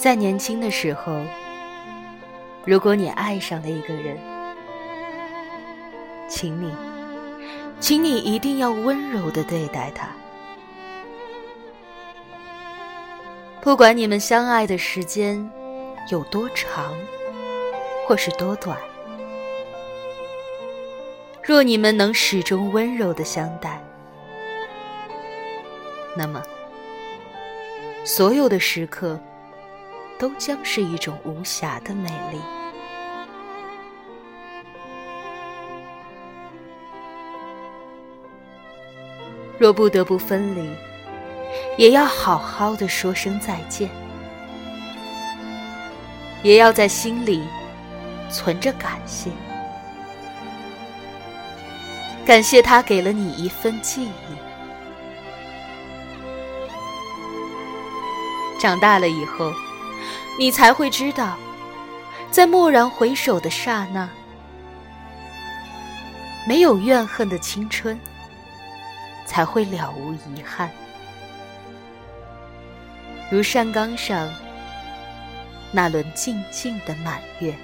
在年轻的时候，如果你爱上了一个人，请你，请你一定要温柔的对待他。不管你们相爱的时间有多长，或是多短，若你们能始终温柔的相待，那么所有的时刻都将是一种无瑕的美丽。若不得不分离，也要好好的说声再见，也要在心里存着感谢，感谢他给了你一份记忆。长大了以后，你才会知道，在蓦然回首的刹那，没有怨恨的青春，才会了无遗憾。如山岗上那轮静静的满月。